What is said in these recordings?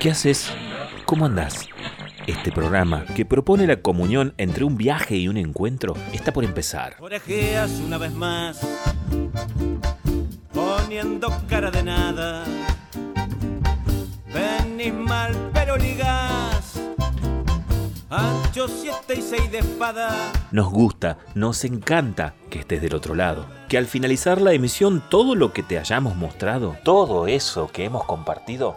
¿Qué haces? ¿Cómo andás? Este programa, que propone la comunión entre un viaje y un encuentro, está por empezar. Orejeas una vez más, poniendo cara de nada. Venís mal, pero ligás. Ancho siete y seis de espada. Nos gusta, nos encanta que estés del otro lado. Que al finalizar la emisión todo lo que te hayamos mostrado, todo eso que hemos compartido,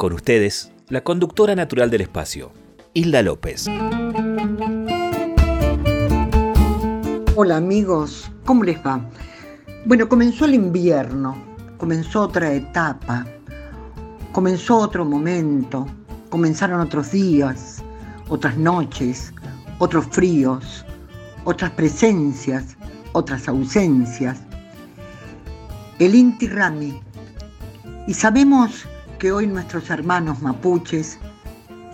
Con ustedes, la conductora natural del espacio, Hilda López. Hola amigos, ¿cómo les va? Bueno, comenzó el invierno, comenzó otra etapa, comenzó otro momento, comenzaron otros días, otras noches, otros fríos, otras presencias, otras ausencias. El Inti Rami. Y sabemos que hoy nuestros hermanos mapuches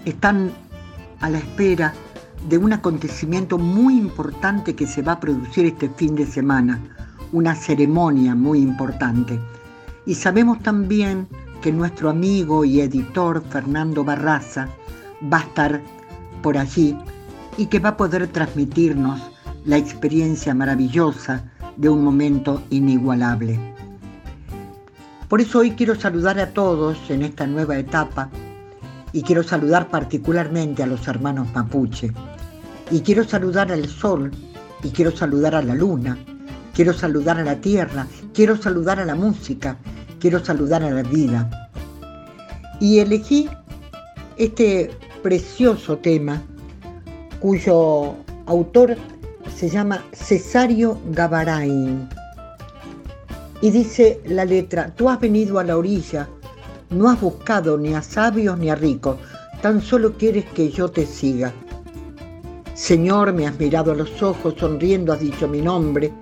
están a la espera de un acontecimiento muy importante que se va a producir este fin de semana, una ceremonia muy importante. Y sabemos también que nuestro amigo y editor Fernando Barraza va a estar por allí y que va a poder transmitirnos la experiencia maravillosa de un momento inigualable. Por eso hoy quiero saludar a todos en esta nueva etapa y quiero saludar particularmente a los hermanos mapuche y quiero saludar al sol y quiero saludar a la luna, quiero saludar a la tierra, quiero saludar a la música, quiero saludar a la vida. Y elegí este precioso tema cuyo autor se llama Cesario Gavarain. Y dice la letra, tú has venido a la orilla, no has buscado ni a sabios ni a ricos, tan solo quieres que yo te siga. Señor, me has mirado a los ojos, sonriendo has dicho mi nombre,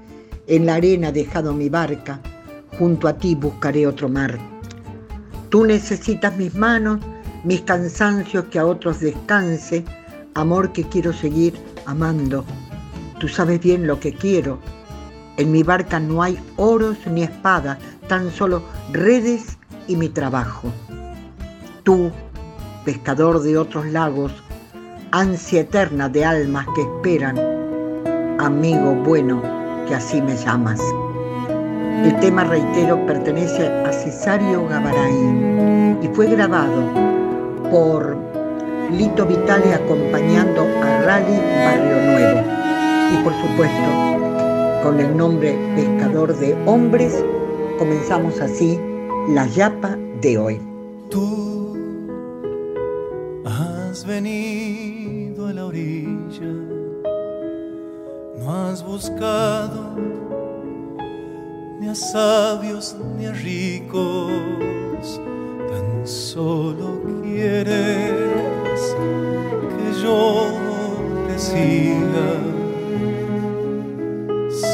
en la arena dejado mi barca, junto a ti buscaré otro mar. Tú necesitas mis manos, mis cansancios que a otros descanse, amor que quiero seguir amando. Tú sabes bien lo que quiero. En mi barca no hay oros ni espadas, tan solo redes y mi trabajo. Tú, pescador de otros lagos, ansia eterna de almas que esperan, amigo bueno que así me llamas. El tema, reitero, pertenece a Cesario Gavarain y fue grabado por Lito Vitale acompañando a Rally Barrio Nuevo. Y por supuesto, con el nombre Pescador de Hombres, comenzamos así la yapa de hoy. Tú has venido a la orilla, no has buscado ni a sabios ni a ricos, tan solo quieres que yo te siga.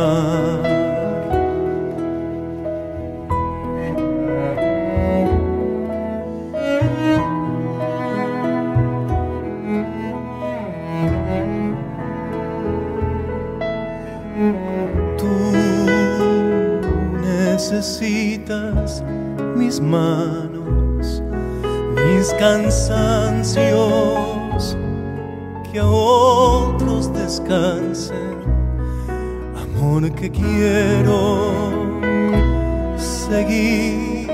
mar. Tú necesitas mis manos, mis cansancios, que a otros descansen que quiero seguir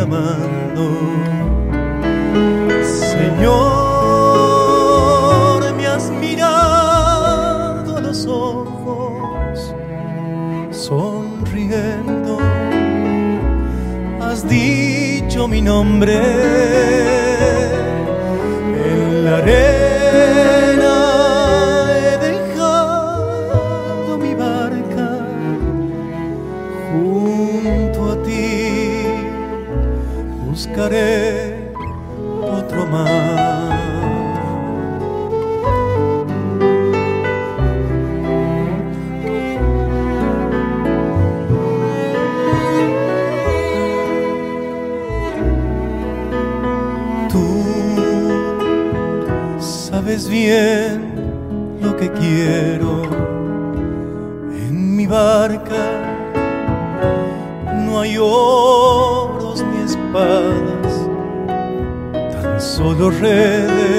amando. Señor, me has mirado a los ojos, sonriendo, has dicho mi nombre. Lo que quiero en mi barca. No hay oros ni espadas, tan solo redes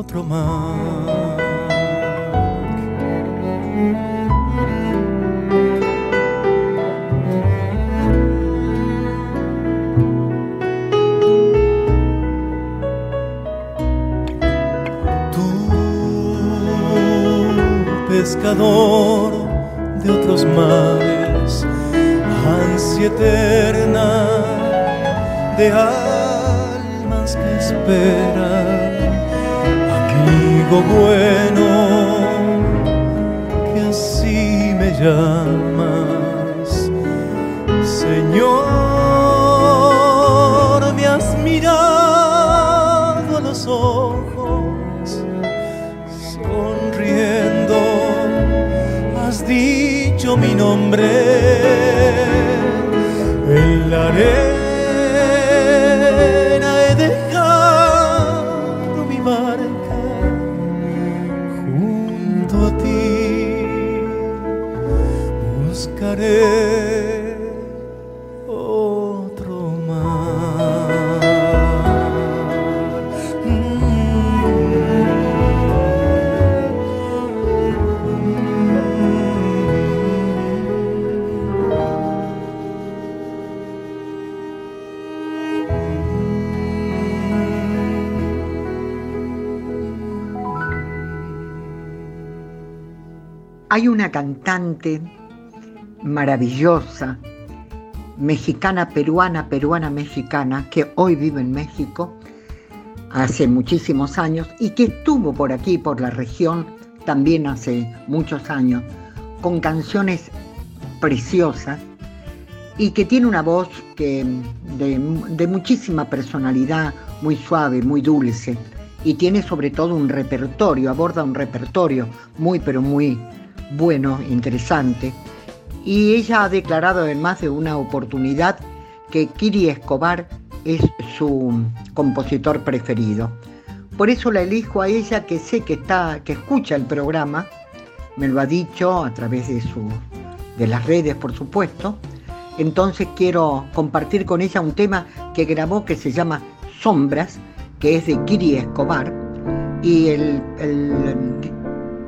otro mar. Pescador de otros mares, ansia eterna de almas que esperan, amigo bueno, que así me llamas, Señor, me has mirado a los ojos dicho mi nombre. En la arena Hay una cantante maravillosa, mexicana, peruana, peruana, mexicana, que hoy vive en México hace muchísimos años y que estuvo por aquí, por la región, también hace muchos años, con canciones preciosas y que tiene una voz que, de, de muchísima personalidad, muy suave, muy dulce, y tiene sobre todo un repertorio, aborda un repertorio muy, pero muy bueno, interesante, y ella ha declarado en más de una oportunidad que Kiri Escobar es su compositor preferido. Por eso la elijo a ella que sé que está, que escucha el programa, me lo ha dicho a través de su de las redes, por supuesto. Entonces quiero compartir con ella un tema que grabó que se llama Sombras, que es de Kiri Escobar, y el,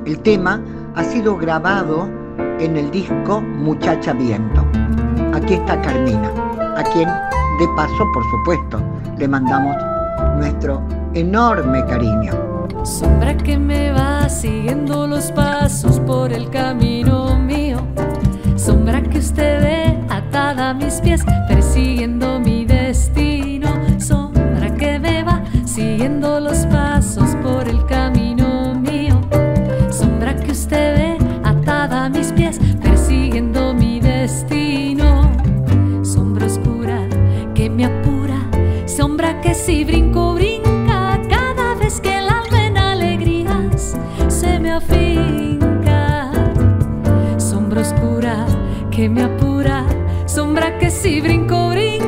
el tema ha sido grabado en el disco Muchacha Viento. Aquí está Carmina, a quien de paso, por supuesto, le mandamos nuestro enorme cariño. Sombra que me va siguiendo los pasos por el camino mío. Sombra que usted ve atada a mis pies, persiguiendo mi destino. Sombra que me va siguiendo los pasos por el camino si brinco, brinca. Cada vez que el alma en alegrías se me afinca. Sombra oscura que me apura, sombra que si brinco, brinca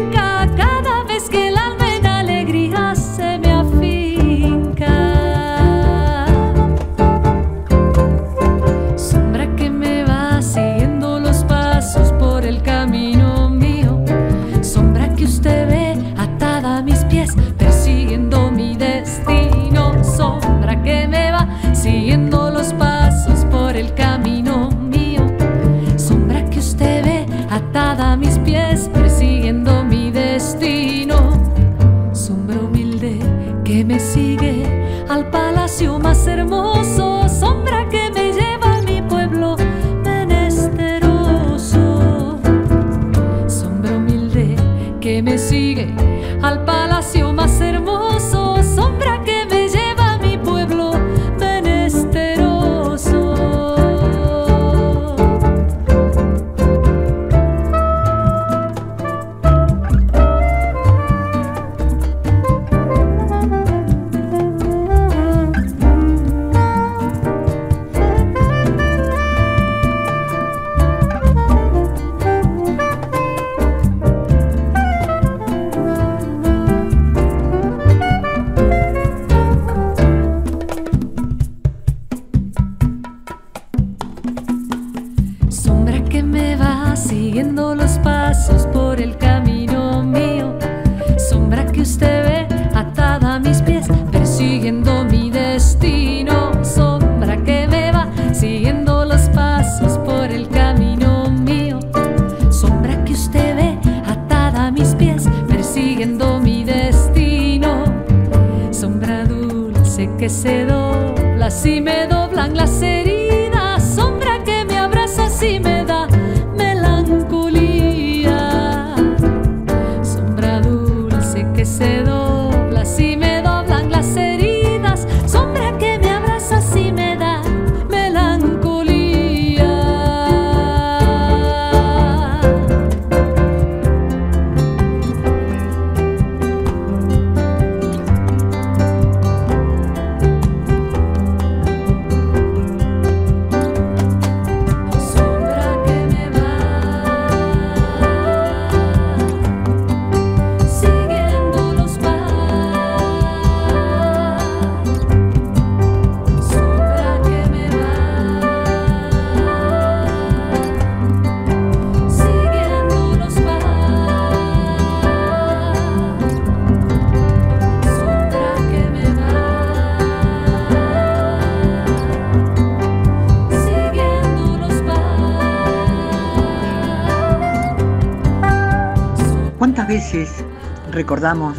recordamos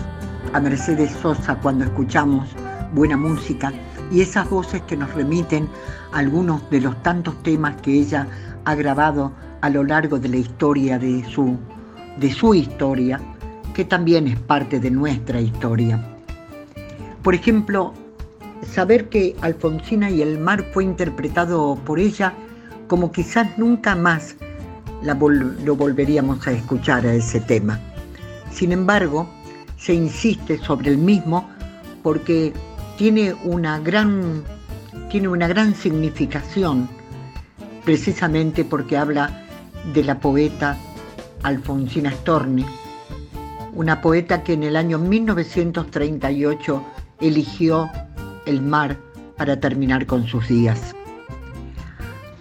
a Mercedes Sosa cuando escuchamos buena música y esas voces que nos remiten a algunos de los tantos temas que ella ha grabado a lo largo de la historia de su, de su historia, que también es parte de nuestra historia? Por ejemplo, saber que Alfonsina y el mar fue interpretado por ella como quizás nunca más la vol- lo volveríamos a escuchar a ese tema. Sin embargo, se insiste sobre el mismo porque tiene una gran, tiene una gran significación, precisamente porque habla de la poeta Alfonsina Storni, una poeta que en el año 1938 eligió el mar para terminar con sus días.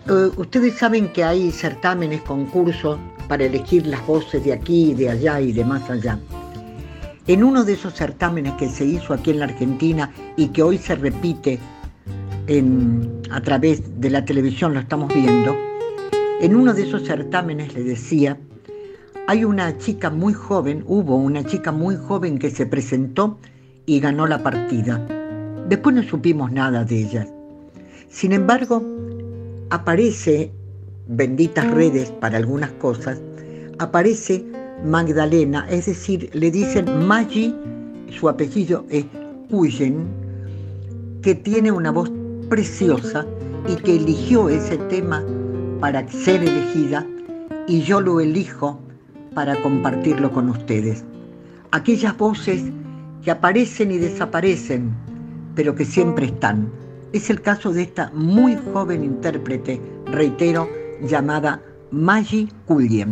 Eh, ustedes saben que hay certámenes, concursos para elegir las voces de aquí, de allá y de más allá. En uno de esos certámenes que se hizo aquí en la Argentina y que hoy se repite a través de la televisión, lo estamos viendo, en uno de esos certámenes le decía, hay una chica muy joven, hubo una chica muy joven que se presentó y ganó la partida. Después no supimos nada de ella. Sin embargo, aparece, benditas redes para algunas cosas, aparece Magdalena, es decir, le dicen Maggi, su apellido es Huyen, que tiene una voz preciosa y que eligió ese tema para ser elegida y yo lo elijo para compartirlo con ustedes. Aquellas voces que aparecen y desaparecen, pero que siempre están. Es el caso de esta muy joven intérprete, reitero, llamada Maggie Culliam.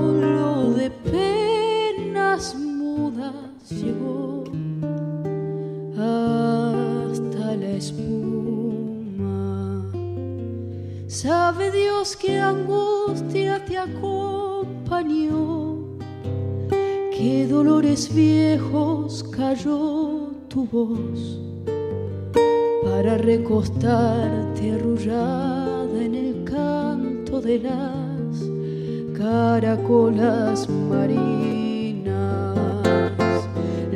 mudas llegó hasta la espuma. Sabe Dios que angustia te acompañó, qué dolores viejos cayó tu voz para recostarte arrullada en el canto de las caracolas marinas.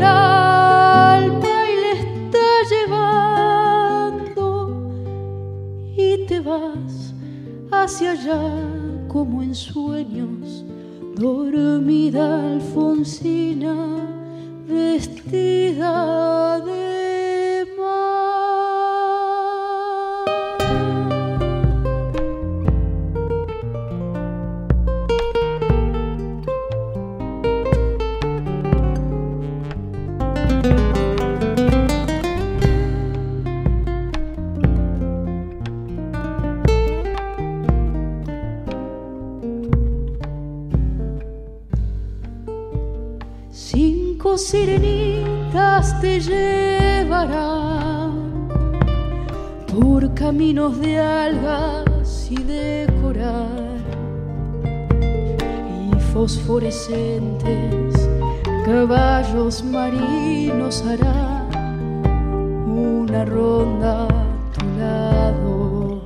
el alma y le está llevando. Y te vas hacia allá como en sueños, dormida Alfonsina, vestida de Cinco sirenitas te llevarán por caminos de algas y de coral y fosforescentes caballos marinos harán una ronda a tu lado.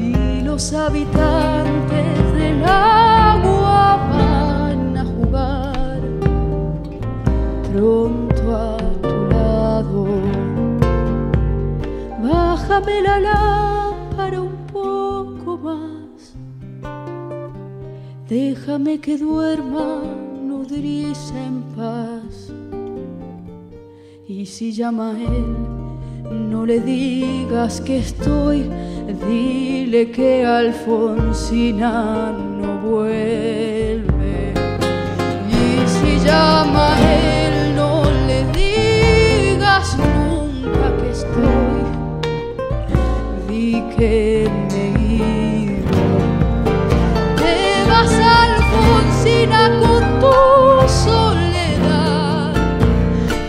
Y los habitantes del agua pronto a tu lado. Bájame la lámpara un poco más, déjame que duerma nodriza en paz. Y si llama a él, no le digas que estoy, dile que Alfonsina no vuelve. Y si llama a él, di que me he ido. Te vas Alfonsina con tu soledad.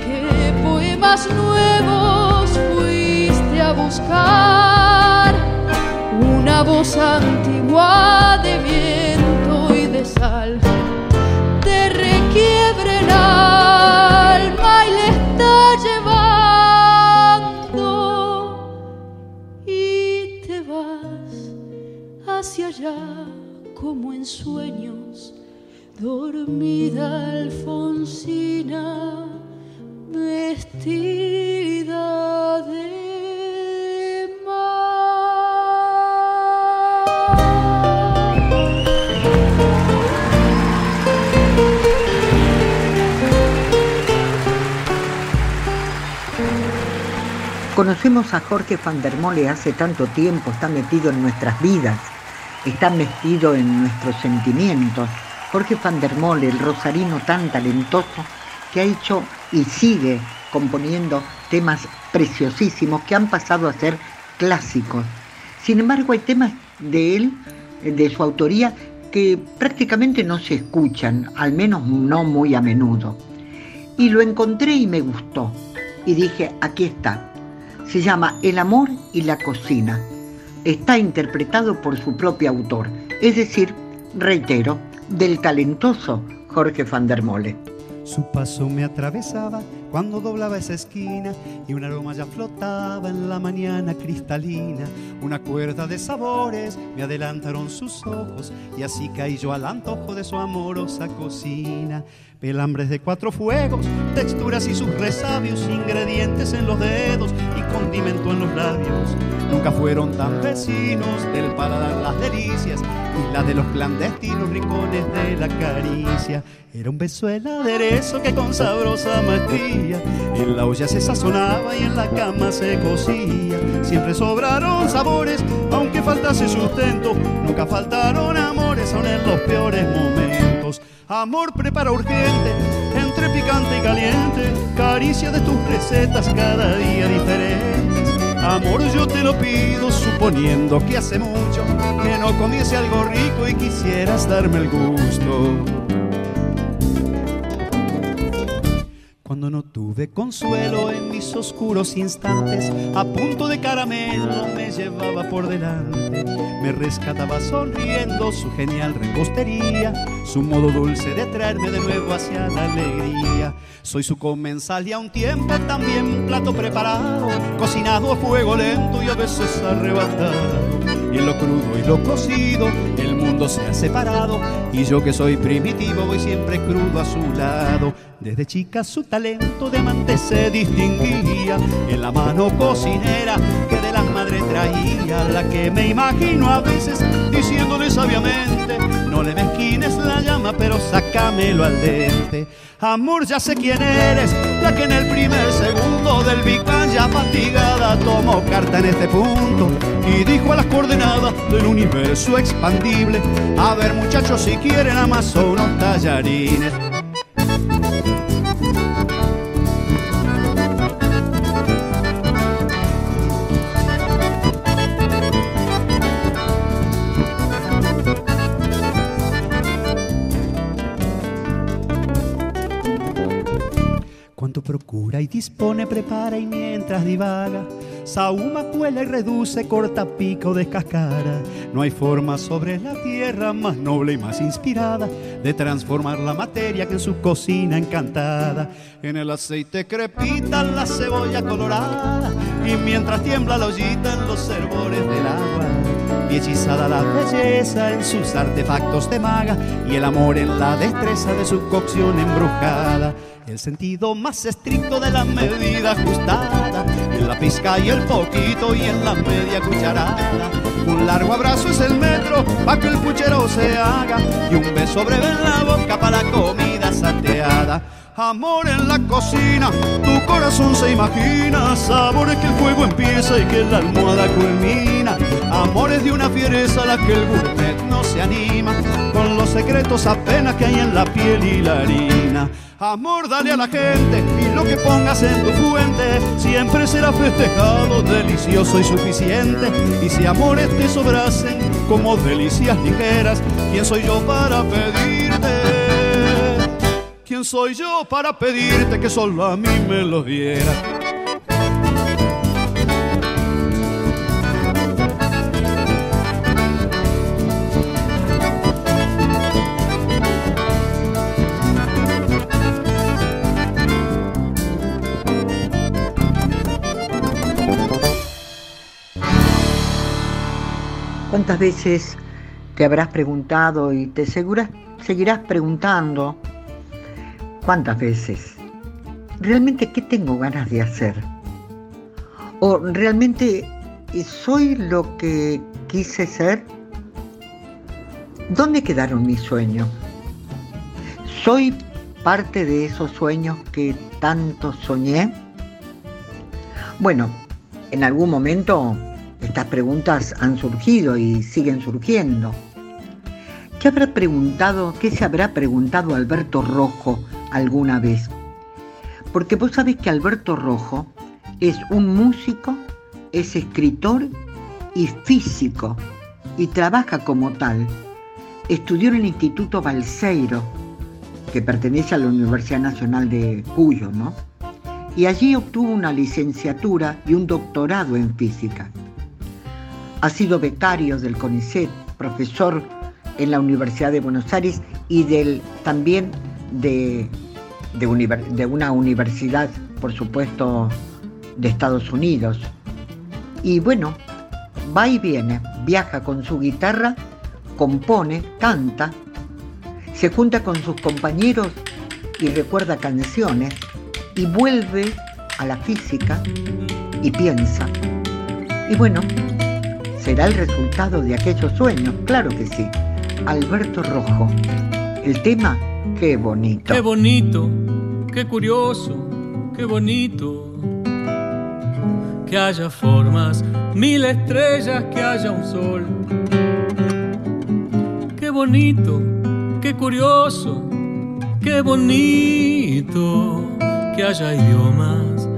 ¿Qué poemas nuevos fuiste a buscar? Una voz antigua sueños, dormida Alfonsina, vestida de. Conocemos a Jorge van der Mole hace tanto tiempo, está metido en nuestras vidas, está metido en nuestros sentimientos. Jorge van der el rosarino tan talentoso, que ha hecho y sigue componiendo temas preciosísimos que han pasado a ser clásicos. Sin embargo, hay temas de él, de su autoría, que prácticamente no se escuchan, al menos no muy a menudo. Y lo encontré y me gustó. Y dije, aquí está. Se llama El amor y la cocina. Está interpretado por su propio autor, es decir, reitero, del talentoso Jorge van der Mole. Su paso me atravesaba cuando doblaba esa esquina y un aroma ya flotaba en la mañana cristalina. Una cuerda de sabores me adelantaron sus ojos y así caí yo al antojo de su amorosa cocina. Pelambres de cuatro fuegos, texturas y sus resabios, ingredientes en los dedos y condimento en los labios. Nunca fueron tan vecinos del paladar las delicias y la de los clandestinos rincones de la caricia. Era un beso el aderezo que con sabrosa maestría en la olla se sazonaba y en la cama se cocía. Siempre sobraron sabores, aunque faltase sustento. Nunca faltaron amores, aun en los peores momentos. Amor prepara urgente, entre picante y caliente, caricia de tus recetas cada día diferentes. Amor, yo te lo pido suponiendo que hace mucho que no comiese algo rico y quisieras darme el gusto. Cuando no tuve consuelo en mis oscuros instantes, a punto de caramelo me llevaba por delante. Me rescataba sonriendo su genial repostería, su modo dulce de traerme de nuevo hacia la alegría. Soy su comensal y a un tiempo también plato preparado, cocinado a fuego lento y a veces arrebatado. Y en lo crudo y lo cocido, el se ha separado. Y yo que soy primitivo, voy siempre crudo a su lado. Desde chica su talento de amante se distinguía. En la mano cocinera madres traía, la que me imagino a veces diciéndole sabiamente: No le mezquines la llama, pero sácamelo al dente. Amor, ya sé quién eres, la que en el primer segundo del Big Bang ya fatigada tomó carta en este punto y dijo a las coordenadas del universo expandible: A ver, muchachos, si quieren amasó unos tallarines. Procura y dispone, prepara y mientras divaga, Saúma, cuela y reduce, corta, pica o descascara. No hay forma sobre la tierra más noble y más inspirada de transformar la materia que en su cocina encantada. En el aceite crepita la cebolla colorada y mientras tiembla la ollita en los hervores del agua. Y hechizada la belleza en sus artefactos de maga y el amor en la destreza de su cocción embrujada. El sentido más estricto de la medida ajustada en la pizca y el poquito y en la media cucharada. Un largo abrazo es el metro para que el puchero se haga y un beso breve en la boca para la comida salteada. Amor en la cocina, tu corazón se imagina sabores que el fuego empieza y que la almohada culmina. Amores de una fiereza a la que el gourmet no se anima, con los secretos apenas que hay en la piel y la harina. Amor, dale a la gente y lo que pongas en tu fuente siempre será festejado, delicioso y suficiente. Y si amores te sobrasen como delicias ligeras, ¿quién soy yo para pedirte? ¿Quién soy yo para pedirte que solo a mí me lo dieras? ¿Cuántas veces te habrás preguntado y te seguras- seguirás preguntando? ¿Cuántas veces? ¿Realmente qué tengo ganas de hacer? ¿O realmente soy lo que quise ser? ¿Dónde quedaron mis sueños? ¿Soy parte de esos sueños que tanto soñé? Bueno, en algún momento estas preguntas han surgido y siguen surgiendo. ¿Qué habrá preguntado, qué se habrá preguntado Alberto Rojo alguna vez? Porque vos sabés que Alberto Rojo es un músico, es escritor y físico y trabaja como tal. Estudió en el Instituto Balseiro, que pertenece a la Universidad Nacional de Cuyo, ¿no? Y allí obtuvo una licenciatura y un doctorado en física. Ha sido becario del CONICET, profesor en la Universidad de Buenos Aires y del, también de, de, una universidad, por supuesto, de Estados Unidos. Y bueno, va y viene, viaja con su guitarra, compone, canta, se junta con sus compañeros y recuerda canciones y vuelve a la física y piensa. Y bueno, será el resultado de aquellos sueños, claro que sí. Alberto Rojo. El tema, qué bonito. Qué bonito, qué curioso, qué bonito. Que haya formas, mil estrellas, que haya un sol. Qué bonito, qué curioso, qué bonito que haya idiomas,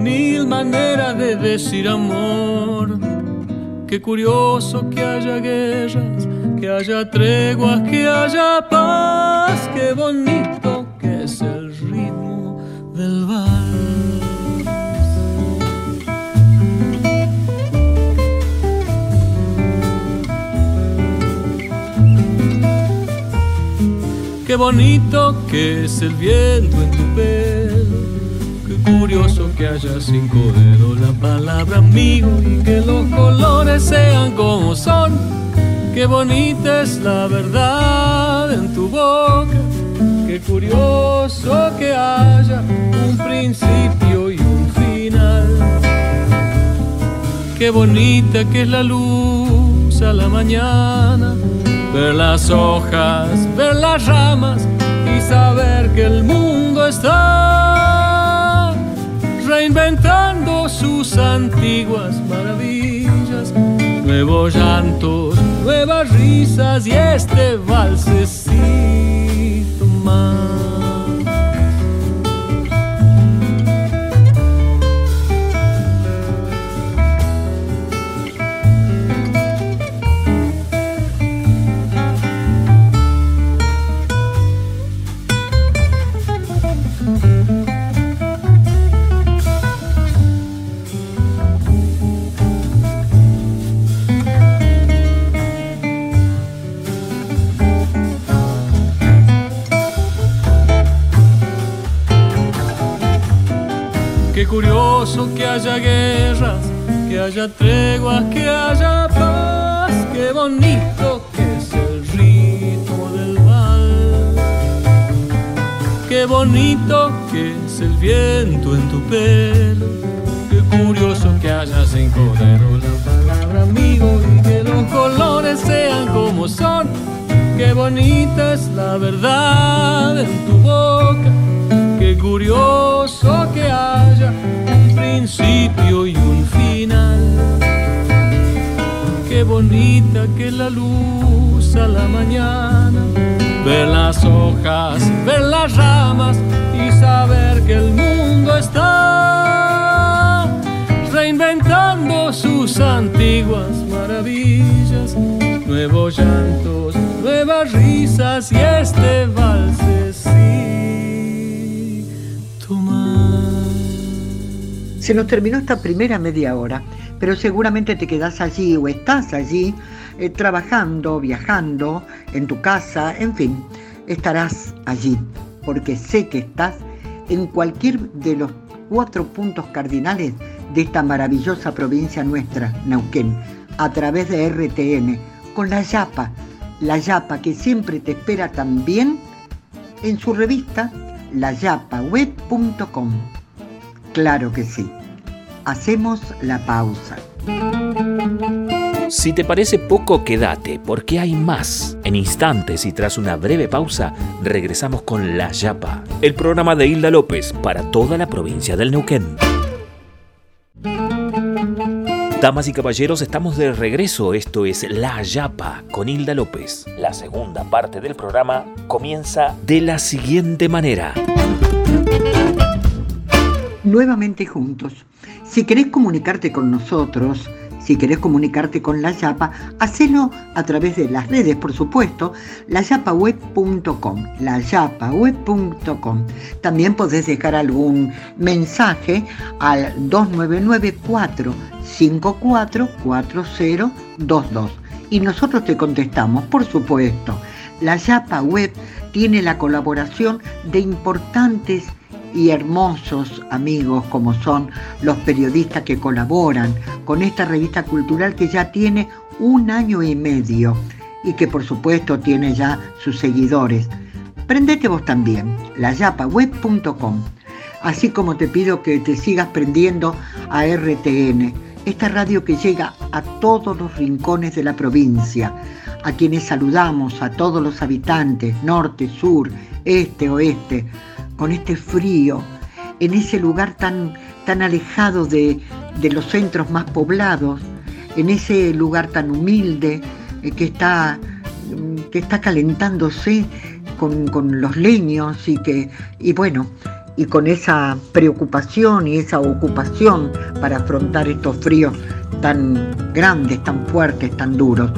mil maneras de decir amor. Qué curioso que haya guerras, que haya treguas, que haya paz, qué bonito que es el ritmo del vals. Qué bonito que es el viento en tu pelo. Qué curioso que haya cinco dedos la palabra amigo y que los colores sean como son. Qué bonita es la verdad en tu boca. Qué curioso que haya un principio y un final. Qué bonita que es la luz a la mañana ver las hojas, ver las ramas y saber que el mundo está reinventando sus antiguas maravillas, nuevos llantos, nuevas risas y este valsecito más. Curioso que haya guerras, que haya treguas, que haya paz. Qué bonito que es el ritmo del mal. Qué bonito que es el viento en tu pelo. Qué curioso que haya cinco la palabra amigo y que los colores sean como son. Qué bonita es la verdad en tu boca curioso que haya un principio y un final. Qué bonita que la luz a la mañana. Ver las hojas, ver las ramas y saber que el mundo está reinventando sus antiguas maravillas. Nuevos llantos, nuevas risas y este vals Se nos terminó esta primera media hora, pero seguramente te quedas allí o estás allí eh, trabajando, viajando, en tu casa, en fin, estarás allí, porque sé que estás en cualquier de los cuatro puntos cardinales de esta maravillosa provincia nuestra, Neuquén, a través de RTN, con la Yapa, la Yapa que siempre te espera también en su revista layapaweb.com. Claro que sí. Hacemos la pausa. Si te parece poco, quédate, porque hay más. En instantes y tras una breve pausa, regresamos con La Yapa, el programa de Hilda López para toda la provincia del Neuquén. Damas y caballeros, estamos de regreso. Esto es La Yapa con Hilda López. La segunda parte del programa comienza de la siguiente manera nuevamente juntos. Si querés comunicarte con nosotros, si querés comunicarte con la Yapa, hacelo a través de las redes, por supuesto, layapaweb.com, layapaweb.com. También podés dejar algún mensaje al 2994-544022 y nosotros te contestamos, por supuesto. La Yapa Web tiene la colaboración de importantes y hermosos amigos como son los periodistas que colaboran con esta revista cultural que ya tiene un año y medio y que por supuesto tiene ya sus seguidores. Prendete vos también, layapaweb.com, así como te pido que te sigas prendiendo a RTN, esta radio que llega a todos los rincones de la provincia, a quienes saludamos, a todos los habitantes, norte, sur, este, oeste, con este frío, en ese lugar tan, tan alejado de, los centros más poblados, en ese lugar tan humilde eh, que está mm, que está calentándose con, con los leños y que, y bueno, y con esa preocupación y esa ocupación para afrontar estos fríos tan grandes, tan fuertes, tan duros.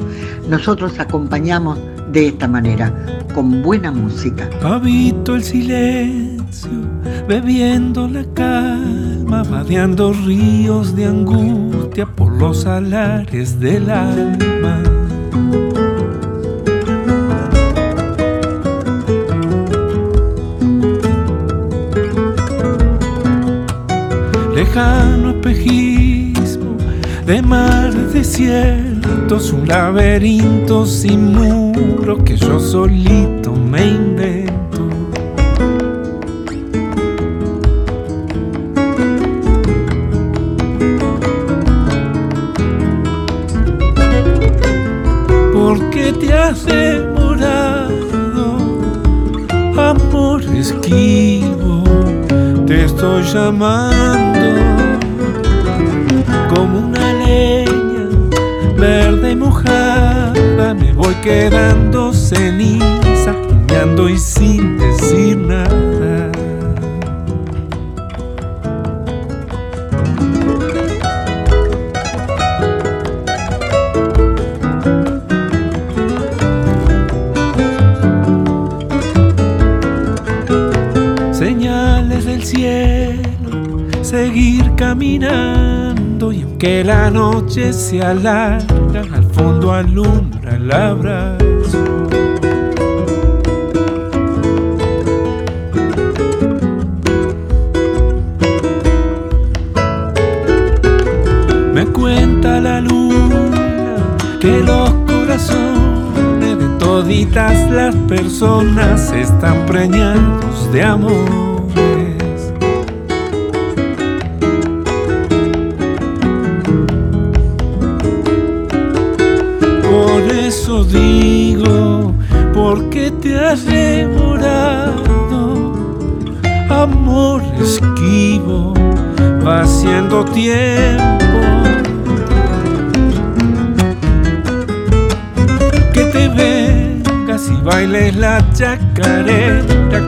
Nosotros acompañamos de esta manera, con buena música. Habito el silencio, bebiendo la calma, vadeando ríos de angustia por los alares del alma. Lejano espejismo de mar desiertos, un laberinto sin muro que yo solito me invento. ¿Por qué te has demorado, amor esquivo? Te estoy llamando quedando ceniza, humeando y sin decir nada. Señales del cielo, seguir caminando y aunque la noche se alarga, al fondo alumbra Me cuenta la luna que los corazones de toditas las personas están preñados de amores. Tiempo. Que te vengas y bailes la chacarera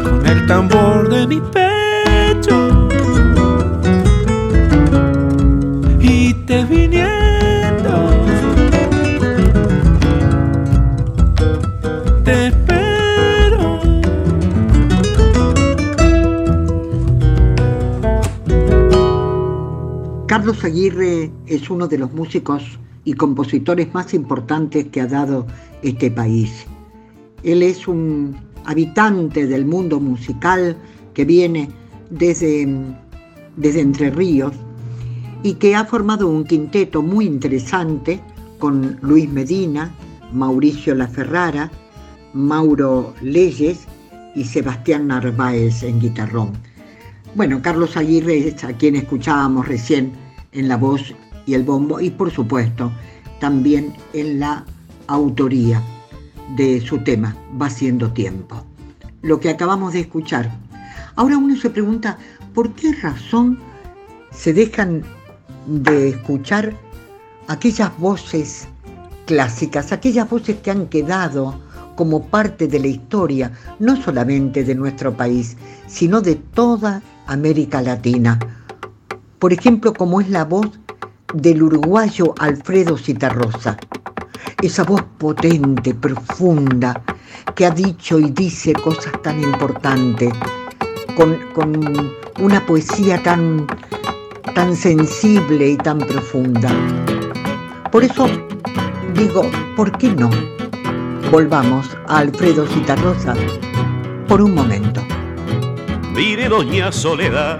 con el tambor de mi pecho. Carlos Aguirre es uno de los músicos y compositores más importantes que ha dado este país. Él es un habitante del mundo musical que viene desde, desde Entre Ríos y que ha formado un quinteto muy interesante con Luis Medina, Mauricio Laferrara, Mauro Leyes y Sebastián Narváez en guitarrón. Bueno, Carlos Aguirre es a quien escuchábamos recién en la voz y el bombo y por supuesto también en la autoría de su tema Va siendo tiempo. Lo que acabamos de escuchar. Ahora uno se pregunta, ¿por qué razón se dejan de escuchar aquellas voces clásicas, aquellas voces que han quedado como parte de la historia, no solamente de nuestro país, sino de toda América Latina? Por ejemplo, como es la voz del uruguayo Alfredo Citarrosa. Esa voz potente, profunda, que ha dicho y dice cosas tan importantes, con, con una poesía tan, tan sensible y tan profunda. Por eso digo, ¿por qué no? Volvamos a Alfredo Citarrosa por un momento. Mire, doña Soledad,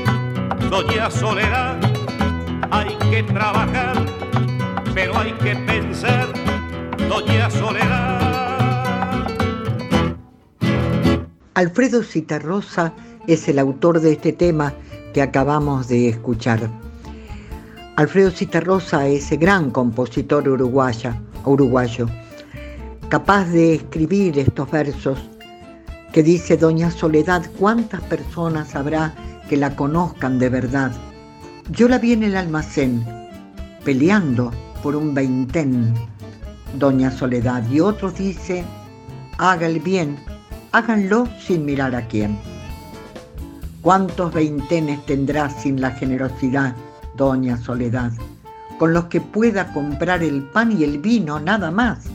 Doña Soledad, hay que trabajar, pero hay que pensar, Doña Soledad. Alfredo Citarrosa es el autor de este tema que acabamos de escuchar. Alfredo Citarrosa es ese gran compositor uruguaya, uruguayo, capaz de escribir estos versos que dice Doña Soledad, ¿cuántas personas habrá que la conozcan de verdad? Yo la vi en el almacén, peleando por un veintén, Doña Soledad, y otros dice, haga el bien, háganlo sin mirar a quién. ¿Cuántos veintenes tendrá sin la generosidad, Doña Soledad, con los que pueda comprar el pan y el vino nada más?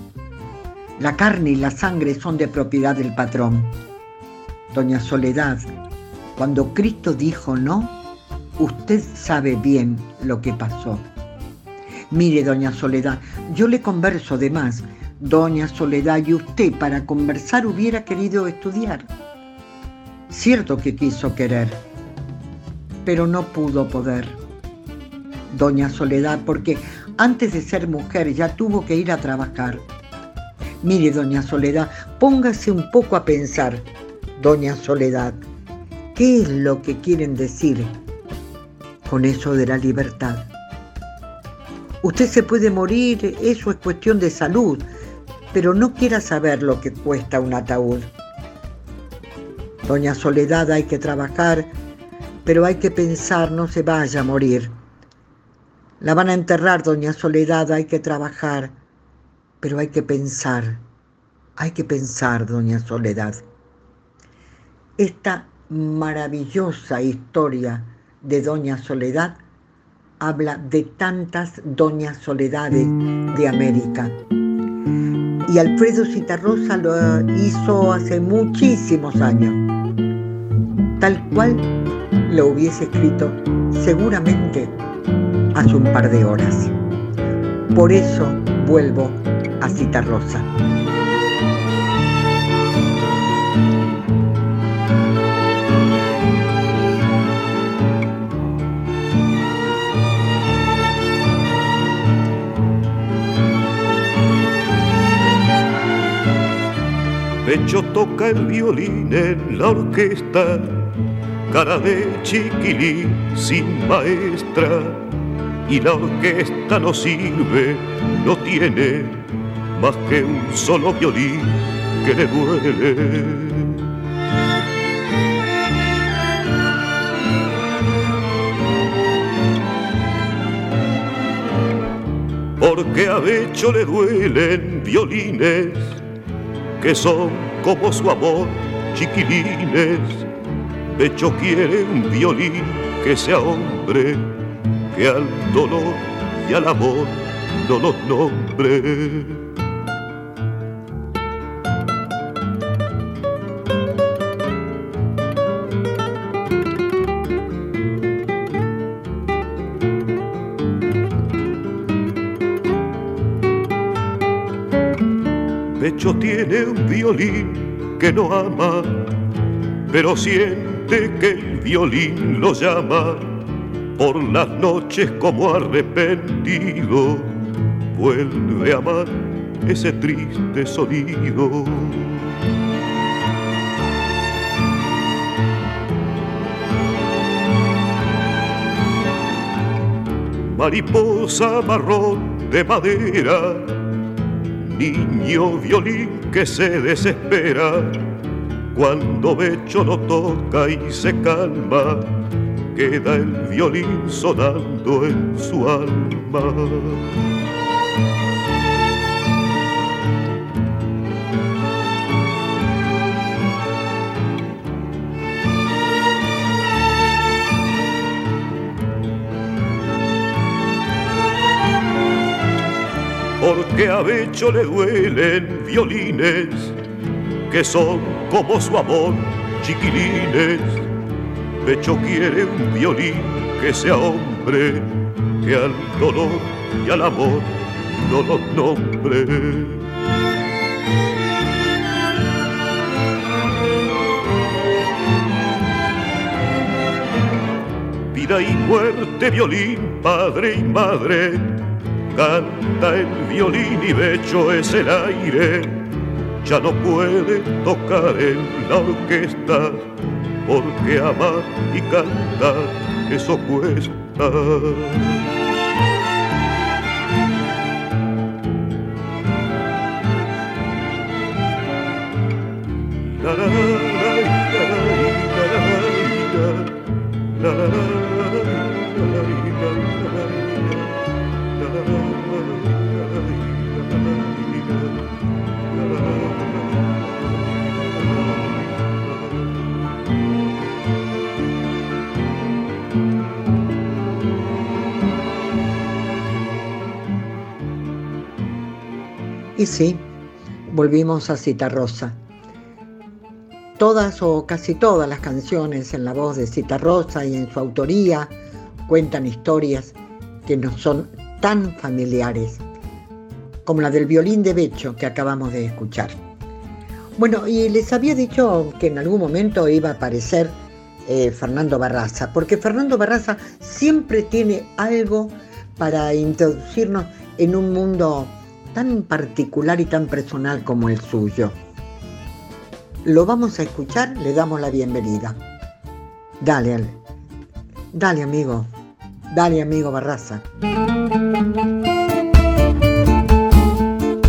La carne y la sangre son de propiedad del patrón. Doña Soledad, cuando Cristo dijo no, usted sabe bien lo que pasó. Mire, doña Soledad, yo le converso de más. Doña Soledad, y usted para conversar hubiera querido estudiar. Cierto que quiso querer, pero no pudo poder. Doña Soledad, porque antes de ser mujer ya tuvo que ir a trabajar. Mire, doña Soledad, póngase un poco a pensar. Doña Soledad, ¿qué es lo que quieren decir con eso de la libertad? Usted se puede morir, eso es cuestión de salud, pero no quiera saber lo que cuesta un ataúd. Doña Soledad, hay que trabajar, pero hay que pensar, no se vaya a morir. La van a enterrar, doña Soledad, hay que trabajar, pero hay que pensar, hay que pensar, doña Soledad. Esta maravillosa historia de Doña Soledad habla de tantas Doñas Soledades de América. Y Alfredo Citarrosa lo hizo hace muchísimos años, tal cual lo hubiese escrito seguramente hace un par de horas. Por eso vuelvo a Citarrosa. Pecho toca el violín en la orquesta, cara de chiquilín sin maestra. Y la orquesta no sirve, no tiene más que un solo violín que le duele. Porque a Becho le duelen violines que son como su amor, chiquilines. Pecho quiere un violín que sea hombre, que al dolor y al amor no nombre. Que no ama, pero siente que el violín lo llama por las noches como arrepentido, vuelve a amar ese triste sonido. Mariposa marrón de madera, niño violín que se desespera cuando Becho lo toca y se calma queda el violín sonando en su alma. Porque a Becho le duelen violines que son como su amor, chiquilines pecho quiere un violín que sea hombre, que al dolor y al amor no los nombre. Vida y muerte, violín, padre y madre, canta el violín y becho es el aire, ya no puede tocar en la orquesta porque amar y cantar eso cuesta. Sí, volvimos a Citarrosa. Todas o casi todas las canciones en la voz de Citarrosa y en su autoría cuentan historias que nos son tan familiares, como la del violín de Becho que acabamos de escuchar. Bueno, y les había dicho que en algún momento iba a aparecer eh, Fernando Barraza, porque Fernando Barraza siempre tiene algo para introducirnos en un mundo tan particular y tan personal como el suyo. Lo vamos a escuchar, le damos la bienvenida. Dale, dale amigo, dale amigo Barraza.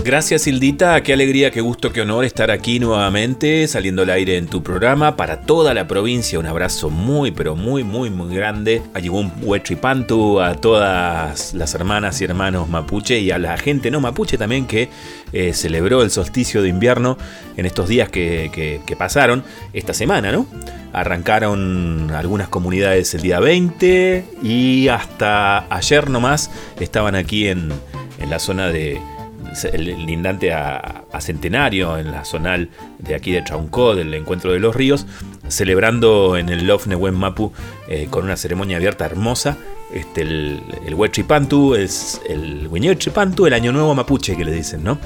Gracias Hildita, qué alegría, qué gusto, qué honor estar aquí nuevamente, saliendo al aire en tu programa para toda la provincia. Un abrazo muy, pero muy, muy, muy grande. A un Huetripantu, a todas las hermanas y hermanos mapuche y a la gente no mapuche también que eh, celebró el solsticio de invierno en estos días que, pasaron, esta semana, ¿no? Arrancaron algunas comunidades el día 20 y hasta ayer nomás estaban aquí en, en la zona de el lindante a, Centenario, en la zonal de aquí de Trauncó, del Encuentro de los Ríos, celebrando en el Love Nehuen Mapu eh, con una ceremonia abierta hermosa. Este, el, el Huechipantu, es el Huechipantu, el Año Nuevo Mapuche que le dicen, ¿no?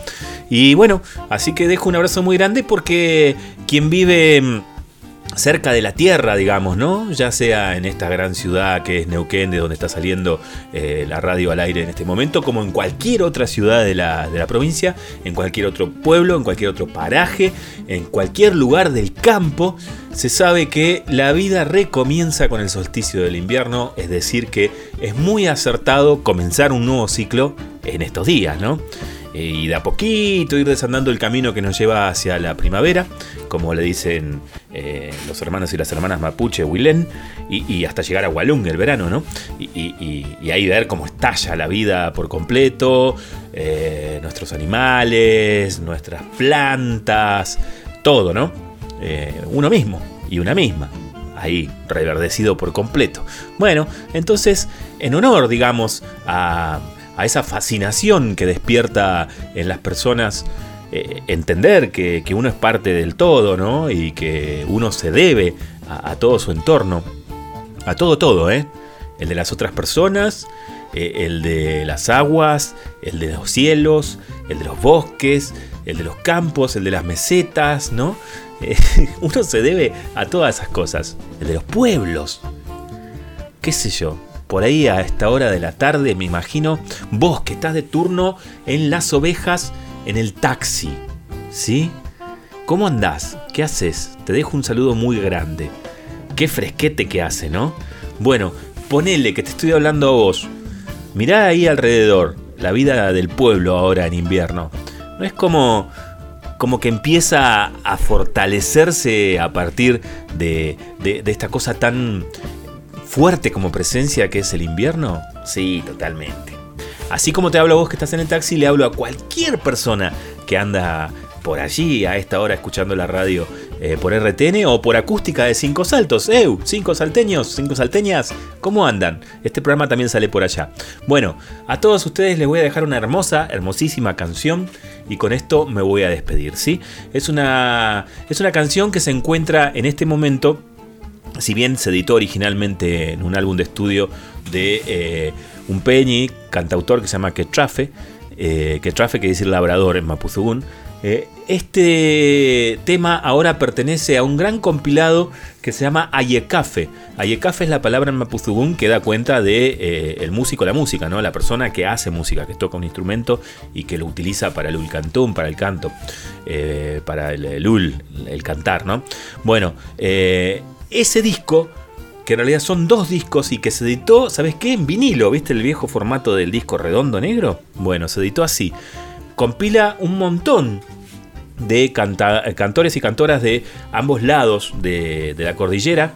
Y bueno, así que dejo un abrazo muy grande porque quien vive mm, cerca de la tierra, digamos, ¿no? Ya sea en esta gran ciudad que es Neuquén, de donde está saliendo eh, la radio al aire en este momento, como en cualquier otra ciudad de la, de la, provincia, en cualquier otro pueblo, en cualquier otro paraje, en cualquier lugar del campo, se sabe que la vida recomienza con el solsticio del invierno, es decir, que es muy acertado comenzar un nuevo ciclo en estos días, ¿no? Y de a poquito ir desandando el camino que nos lleva hacia la primavera, como le dicen eh, los hermanos y las hermanas mapuche, Huilén, y, y, hasta llegar a Walung el verano, ¿no? Y, ahí ver cómo estalla la vida por completo, eh, nuestros animales, nuestras plantas, todo, ¿no? Eh, uno mismo y una misma. ahí reverdecido por completo. Bueno, entonces, en honor, digamos, a, esa fascinación que despierta en las personas eh, entender que, uno es parte del todo, ¿no? Y que uno se debe a, todo su entorno, a todo, todo, ¿eh? El de las otras personas, eh, el de las aguas, el de los cielos, el de los bosques, el de los campos, el de las mesetas, ¿no? Eh, uno se debe a todas esas cosas, el de los pueblos, qué sé yo. Por ahí a esta hora de la tarde me imagino vos que estás de turno en las ovejas en el taxi, ¿sí? ¿Cómo andás? ¿Qué haces? Te dejo un saludo muy grande. Qué fresquete que hace, ¿no? Bueno, ponele que te estoy hablando a vos. Mirá ahí alrededor, la vida del pueblo ahora en invierno. No es como, como que empieza a fortalecerse a partir de, de, esta cosa tan fuerte como presencia que es el invierno. Sí, totalmente. Así como te hablo a vos que estás en el taxi, le hablo a cualquier persona que anda por allí a esta hora escuchando la radio eh, por RTN o por acústica de Cinco Saltos. ¡Ew! Cinco salteños, cinco salteñas, ¿cómo andan? Este programa también sale por allá. Bueno, a todos ustedes les voy a dejar una hermosa, hermosísima canción y con esto me voy a despedir, ¿sí? Es una, es una canción que se encuentra en este momento, si bien se editó originalmente en un álbum de estudio de eh, un peñi, cantautor que se llama Quetrafe, eh, Quetrafe que decir labrador en Mapuzugún, eh, este tema ahora pertenece a un gran compilado que se llama Ayecafe. Ayecafe es la palabra en Mapuzugún que da cuenta de eh, el músico, la música, ¿no? La persona que hace música, que toca un instrumento y que lo utiliza para el ulcantún, para el canto, para el, el, el cantar, ¿no? Bueno, ese disco que en realidad son dos discos y que se editó, ¿sabes qué? En vinilo, ¿viste el viejo formato del disco redondo negro? Bueno, se editó así compila un montón de cantores y cantoras de ambos lados de, de la cordillera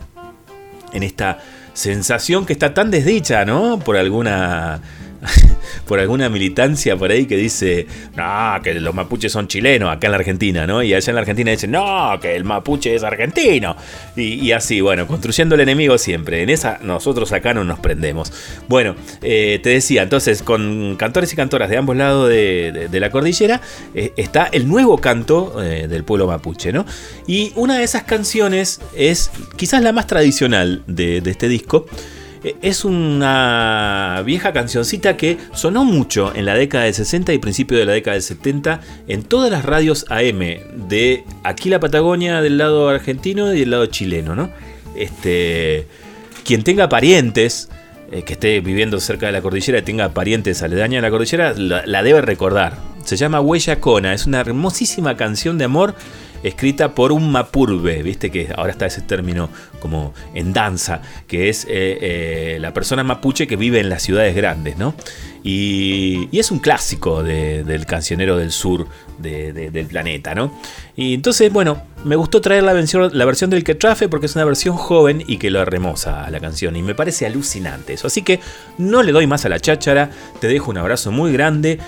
en esta sensación que está tan desdicha, ¿no? Por alguna por alguna militancia por ahí que dice, no, que los mapuches son chilenos acá en la Argentina, ¿no? Y allá en la Argentina dicen, no, que el mapuche es argentino. Y, así, bueno, construyendo el enemigo siempre. En esa nosotros acá no nos prendemos. Bueno, eh, te decía, entonces, con cantores y cantoras de ambos lados de, la cordillera, eh, está el nuevo canto eh, del pueblo mapuche, ¿no? Y una de esas canciones es quizás la más tradicional de este disco. Eh, es una vieja cancioncita que sonó mucho en la década del 60 y principio de la década del 70 en todas las radios AM de aquí la Patagonia del lado argentino y del lado chileno, ¿no? Este, quien tenga parientes eh, que esté viviendo cerca de la cordillera y tenga parientes aledaños a la cordillera, la, debe recordar. Se llama Huella Cona, es una hermosísima canción de amor escrita por un mapurbe, viste que ahora está ese término como en danza, que es eh, eh, la persona mapuche que vive en las ciudades grandes, ¿no? Y, es un clásico del cancionero del sur del planeta, ¿no? Y entonces, bueno, me gustó traer la versión, la versión del Quetrafe porque es una versión joven y que lo hermosa a la canción. Y me parece alucinante eso. Así que no le doy más a la cháchara. Te dejo un abrazo muy grande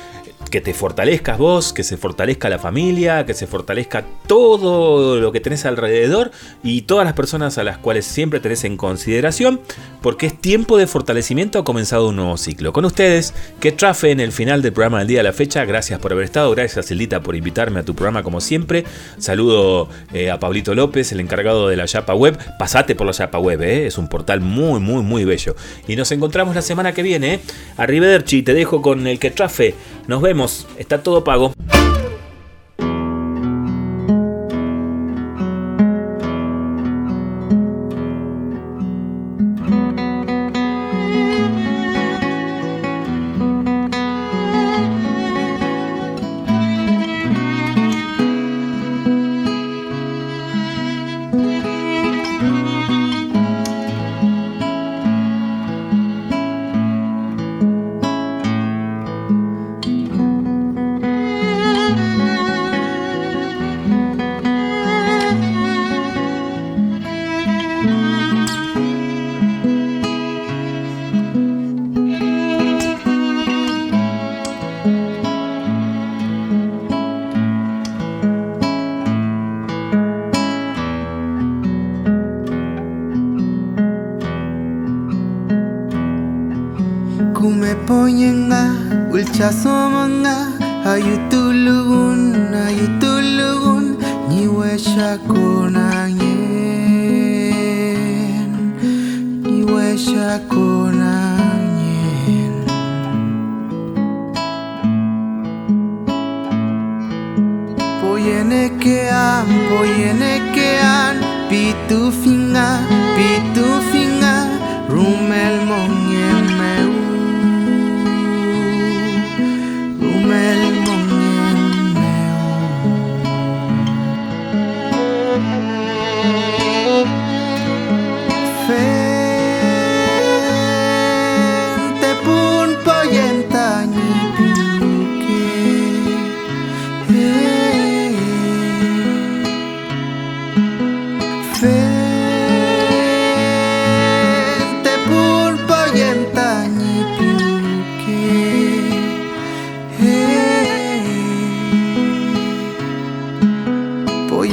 que te fortalezcas vos, que se fortalezca la familia, que se fortalezca todo lo que tenés alrededor y todas las personas a las cuales siempre tenés en consideración, porque es tiempo de fortalecimiento, ha comenzado un nuevo ciclo. Con ustedes, que trafe en el final del programa del día de la fecha, gracias por haber estado, gracias Cildita por invitarme a tu programa como siempre, saludo eh, a Pablito López, el encargado de la Yapa Web, pasate por la Yapa Web, eh, es un portal muy, muy, muy bello. Y nos encontramos la semana que viene, eh. Arrivederci, te dejo con el que trafe, nos vemos está todo pago.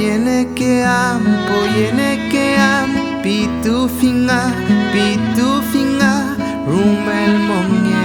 Poyenekeam, poyenekeam Pitufinga, pitufinga Rumel mongen